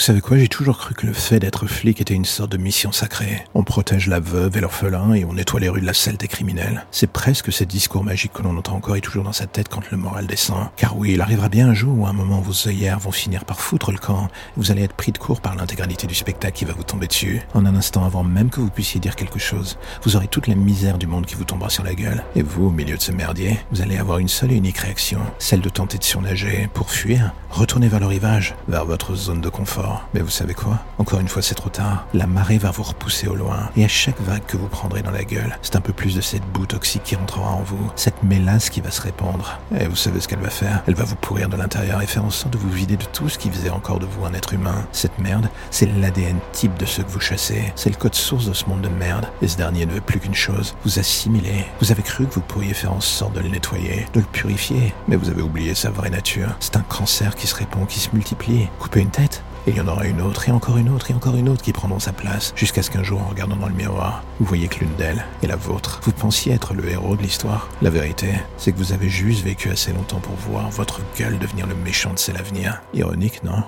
Vous savez quoi, j'ai toujours cru que le fait d'être flic était une sorte de mission sacrée. On protège la veuve et l'orphelin et on nettoie les rues de la selle des criminels. C'est presque ce discours magique que l'on entend encore et toujours dans sa tête quand le moral descend. Car oui, il arrivera bien un jour où à un moment vos œillères vont finir par foutre le camp vous allez être pris de court par l'intégralité du spectacle qui va vous tomber dessus. En un instant avant même que vous puissiez dire quelque chose, vous aurez toute la misère du monde qui vous tombera sur la gueule. Et vous, au milieu de ce merdier, vous allez avoir une seule et unique réaction, celle de tenter de surnager pour fuir, retourner vers le rivage, vers votre zone de confort. Mais vous savez quoi? Encore une fois, c'est trop tard. La marée va vous repousser au loin. Et à chaque vague que vous prendrez dans la gueule, c'est un peu plus de cette boue toxique qui rentrera en vous. Cette mélasse qui va se répandre. Et vous savez ce qu'elle va faire? Elle va vous pourrir de l'intérieur et faire en sorte de vous vider de tout ce qui faisait encore de vous un être humain. Cette merde, c'est l'ADN type de ceux que vous chassez. C'est le code source de ce monde de merde. Et ce dernier ne veut plus qu'une chose, vous assimiler. Vous avez cru que vous pourriez faire en sorte de le nettoyer, de le purifier. Mais vous avez oublié sa vraie nature. C'est un cancer qui se répand, qui se multiplie. Couper une tête en aura une autre, et encore une autre, et encore une autre qui prendront sa place, jusqu'à ce qu'un jour, en regardant dans le miroir, vous voyez que l'une d'elles est la vôtre. Vous pensiez être le héros de l'histoire. La vérité, c'est que vous avez juste vécu assez longtemps pour voir votre gueule devenir le méchant de celle à venir. Ironique, non?